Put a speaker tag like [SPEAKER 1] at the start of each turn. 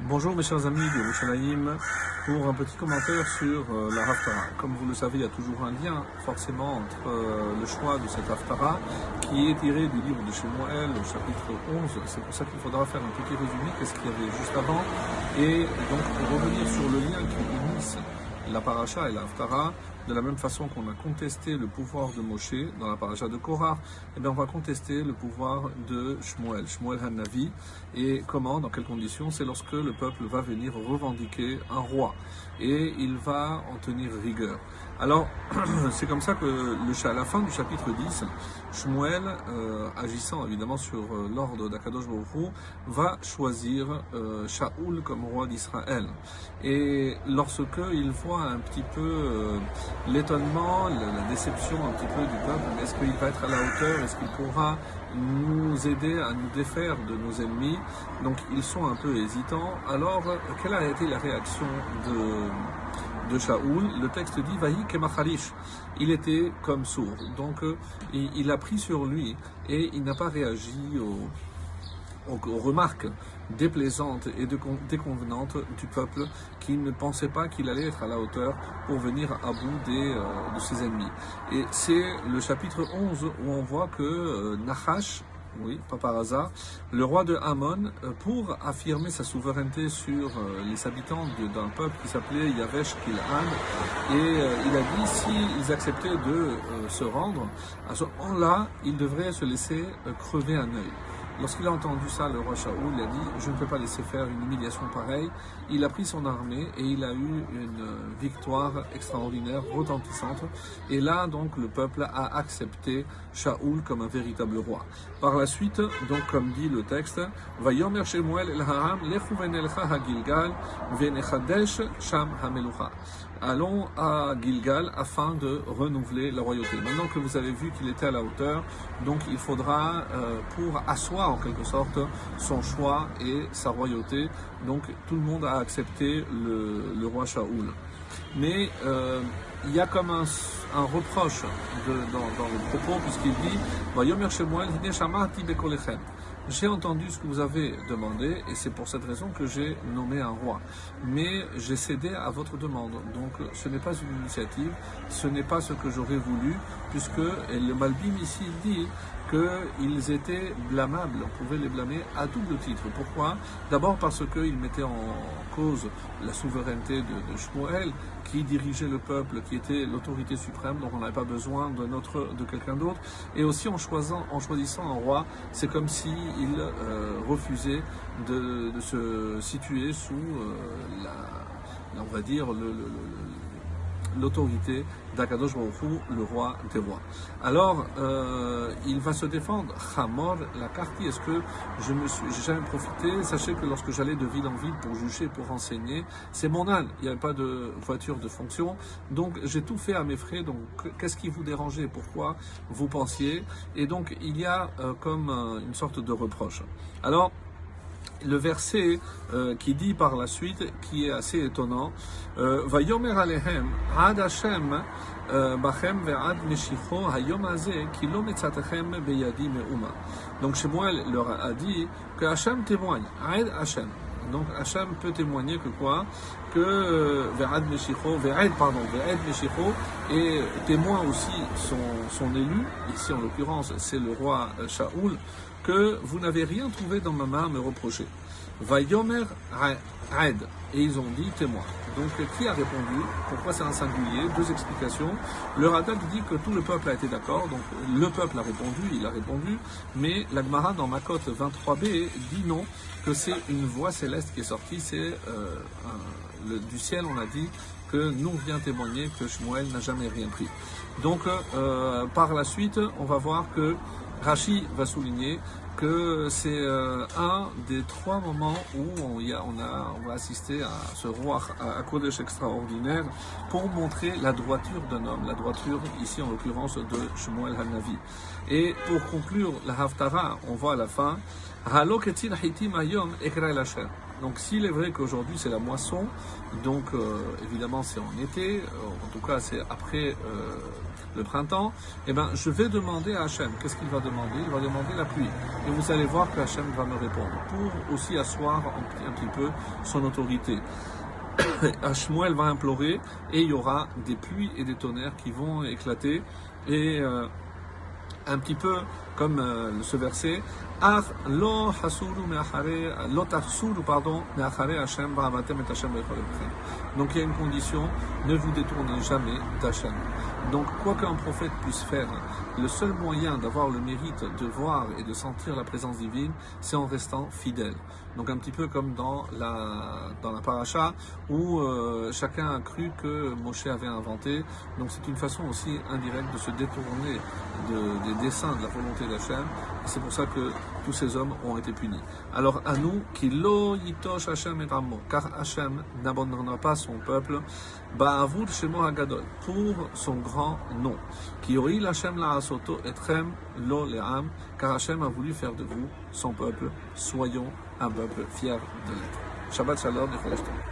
[SPEAKER 1] Bonjour mes chers amis de Yerushalayim pour un petit commentaire sur euh, la Haftara. Comme vous le savez, il y a toujours un lien forcément entre euh, le choix de cette Haftara qui est tiré du livre de Shemuel au chapitre 11. C'est pour ça qu'il faudra faire un petit résumé de ce qu'il y avait juste avant et donc pour revenir sur le lien qui unisse la paracha et la Haftara, de la même façon qu'on a contesté le pouvoir de Moshe dans la paracha de Korah, eh bien on va contester le pouvoir de Shmuel, Shmuel Hanavi. Et comment, dans quelles conditions? C'est lorsque le peuple va venir revendiquer un roi et il va en tenir rigueur. Alors, c'est comme ça que le, à la fin du chapitre 10, Shmuel, euh, agissant évidemment sur euh, l'ordre d'Akadosh Baruch va choisir euh, Shaoul comme roi d'Israël. Et lorsque il voit un petit peu euh, l'étonnement, la, déception un petit peu du peuple, est-ce qu'il va être à la hauteur, est-ce qu'il pourra nous aider à nous défaire de nos ennemis? Donc ils sont un peu hésitants. Alors, quelle a été la réaction de de Shaoul, le texte dit Vahi kemachalish. Il était comme sourd. Donc euh, il, a pris sur lui et il n'a pas réagi aux, remarques déplaisantes et déconvenantes du peuple qui ne pensait pas qu'il allait être à la hauteur pour venir à bout euh, de ses ennemis. Et c'est le chapitre 11 où on voit que euh, Nahash, oui, pas par hasard, le roi de Hamon, euh, pour affirmer sa souveraineté sur euh, les habitants d'un peuple qui s'appelait Yavesh Kilhan, et il a dit s'ils acceptaient de se rendre, à ce moment-là, ils devraient se laisser crever un œil. Lorsqu'il a entendu ça, le roi Shaoul a dit Je ne peux pas laisser faire une humiliation pareille. Il a pris son armée et il a eu une victoire extraordinaire, retentissante. Et là, donc, le peuple a accepté Shaoul comme un véritable roi. Par la suite, donc, comme dit le texte, allons à Gilgal afin de renouveler la royauté. Maintenant que vous avez vu qu'il était à la hauteur, donc il faudra, euh, pour asseoir en quelque sorte son choix et sa royauté, donc tout le monde a accepté le, roi Shaoul. Mais euh, il y a comme un, reproche dans, le propos, puisqu'il dit j'ai entendu ce que vous avez demandé et c'est pour cette raison que j'ai nommé un roi. Mais j'ai cédé à votre demande. Donc ce n'est pas une initiative, ce n'est pas ce que j'aurais voulu, puisque le Malbim ici dit qu'ils étaient blâmables, on pouvait les blâmer à double titre. Pourquoi? D'abord parce qu'ils mettaient en cause la souveraineté de, de Shmuel, qui dirigeait le peuple, qui était l'autorité suprême, donc on n'avait pas besoin de, quelqu'un d'autre. Et aussi en choisissant, un roi, c'est comme s'il euh, refusait de, se situer sous euh, la, on va dire, l'autorité d'Akadosh Baruch le roi des rois. Alors, euh, il va se défendre. Hamor, la carte, est-ce que je me suis, jamais profité? Sachez que lorsque j'allais de ville en ville pour juger, pour enseigner, c'est mon âne. Il n'y avait pas de voiture de fonction. Donc, j'ai tout fait à mes frais. Donc, qu'est-ce qui vous dérangeait? Pourquoi vous pensiez? Et donc, il y a euh, comme euh, une sorte de reproche. Alors, le verset euh, qui dit par la suite, qui est assez étonnant, euh, ad Hashem euh, hayom metzatechem beyadi me'uma. Donc Shemuel leur a dit que Hashem témoigne, ad Hashem. Donc Hashem peut témoigner que quoi? Que Ve'ad Meshicho, Ve'ed, pardon, Ve'ed Meshicho est témoin aussi son, son élu, ici en l'occurrence c'est le roi Shaoul, que vous n'avez rien trouvé dans ma main à me reprocher. Vayomer Aed. Et ils ont dit témoin. Donc qui a répondu? Pourquoi c'est un singulier? Deux explications. Le Radak dit que tout le peuple a été d'accord, donc le peuple a répondu, il a répondu, mais l'Agmara dans Makot 23b dit non, que c'est une voix céleste qui est sortie, c'est euh, du ciel on a dit que nous vient témoigner que Shmuel n'a jamais rien pris. Donc euh, par la suite, on va voir que Rashi va souligner que c'est euh, un des trois moments où on, a, va assister à ce roi à Kodesh extraordinaire pour montrer la droiture d'un homme, la droiture ici en l'occurrence de Shmuel Hanavi. Et pour conclure la Haftara, on voit à la fin, Donc s'il est vrai qu'aujourd'hui c'est la moisson, donc euh, évidemment c'est en été, euh, en tout cas c'est après le printemps, eh ben, je vais demander à Hachem. Qu'est-ce qu'il va demander? Il va demander la pluie. Et vous allez voir que Hachem va me répondre pour aussi asseoir un, petit peu son autorité. Hashmuel va implorer et il y aura des pluies et des tonnerres qui vont éclater et euh, un petit peu comme euh, ce verset lo donc il y a une condition ne vous détournez jamais d'Hachem donc quoi qu'un prophète puisse faire le seul moyen d'avoir le mérite de voir et de sentir la présence divine c'est en restant fidèle. Donc un petit peu comme dans la dans la paracha où euh, chacun a cru que Moshe avait inventé. Donc c'est une façon aussi indirecte de se détourner de- des desseins de la volonté d'Hachem c'est pour ça que tous ces hommes ont été punis. Alors à nous, qui lo yitosh Hachem et Ramo, car Hachem n'abandonnera pas son peuple, ba'avur shemo hagadol, pour son grand nom. Qui oil Hachem la asoto etrem lo le'am, car Hachem a voulu faire de vous son peuple. Soyons un peuple fier de l'être. Shabbat shalom et.